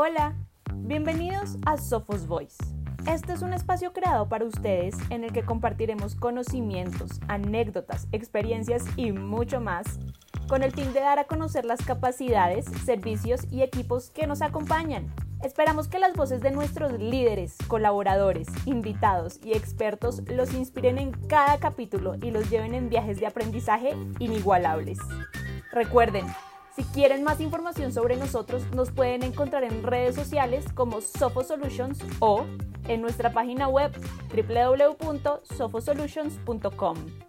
Hola, bienvenidos a Sophos Voice. Este es un espacio creado para ustedes en el que compartiremos conocimientos, anécdotas, experiencias y mucho más con el fin de dar a conocer las capacidades, servicios y equipos que nos acompañan. Esperamos que las voces de nuestros líderes, colaboradores, invitados y expertos los inspiren en cada capítulo y los lleven en viajes de aprendizaje inigualables. Recuerden, si quieren más información sobre nosotros, nos pueden encontrar en redes sociales como Sofo Solutions o en nuestra página web www.sofosolutions.com.